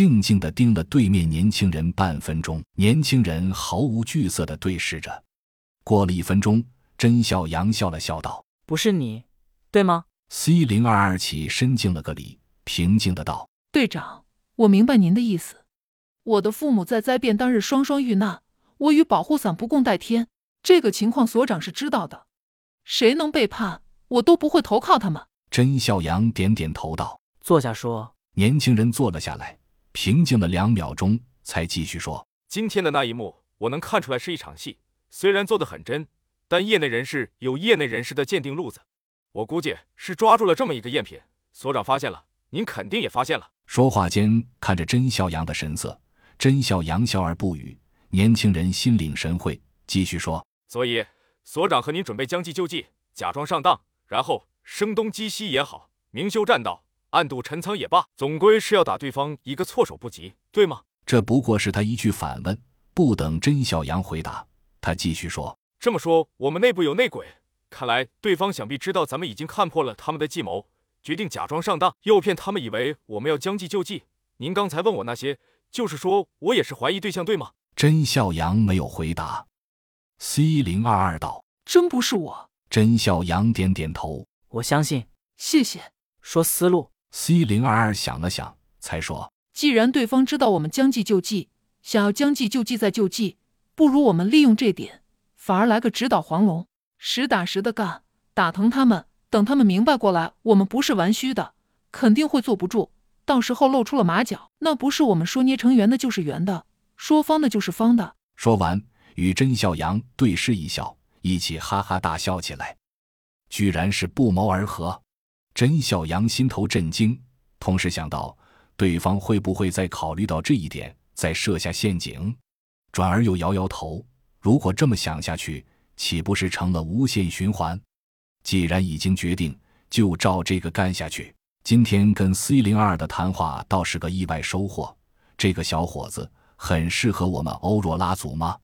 静静地盯了对面年轻人半分钟。年轻人毫无惧色地对视着。过了一分钟，甄笑阳笑了笑道：“不是你，对吗？”C 零二二起身敬了个礼，平静的道：“队长，我明白您的意思。我的父母在灾变当日双双遇难，我与保护伞不共戴天。这个情况所长是知道的。谁能背叛，我都不会投靠他们。”甄笑阳点点头道：“坐下说。”年轻人坐了下来，平静了两秒钟，才继续说：“今天的那一幕，我能看出来是一场戏。”虽然做的很真，但业内人士有业内人士的鉴定路子，我估计是抓住了这么一个赝品。所长发现了，您肯定也发现了。说话间，看着甄笑阳的神色，甄笑阳笑而不语。年轻人心领神会，继续说：“所以，所长和您准备将计就计，假装上当，然后声东击西也好，明修栈道，暗度陈仓也罢，总归是要打对方一个措手不及，对吗？”这不过是他一句反问，不等甄小阳回答。他继续说：“这么说，我们内部有内鬼。看来对方想必知道咱们已经看破了他们的计谋，决定假装上当，诱骗他们以为我们要将计就计。您刚才问我那些，就是说我也是怀疑对象，对吗？”甄笑阳没有回答。C 零二二道：“真不是我。”甄笑阳点点头：“我相信。”谢谢。说思路。C 零二二想了想，才说：“既然对方知道我们将计就计，想要将计就计再就计。”不如我们利用这点，反而来个直捣黄龙，实打实的干，打疼他们。等他们明白过来，我们不是玩虚的，肯定会坐不住。到时候露出了马脚，那不是我们说捏成圆的，就是圆的；说方的，就是方的。说完，与甄笑阳对视一笑，一起哈哈大笑起来。居然是不谋而合。甄笑阳心头震惊，同时想到对方会不会再考虑到这一点，再设下陷阱。转而又摇摇头，如果这么想下去，岂不是成了无限循环？既然已经决定，就照这个干下去。今天跟 C 零二的谈话倒是个意外收获，这个小伙子很适合我们欧若拉族吗？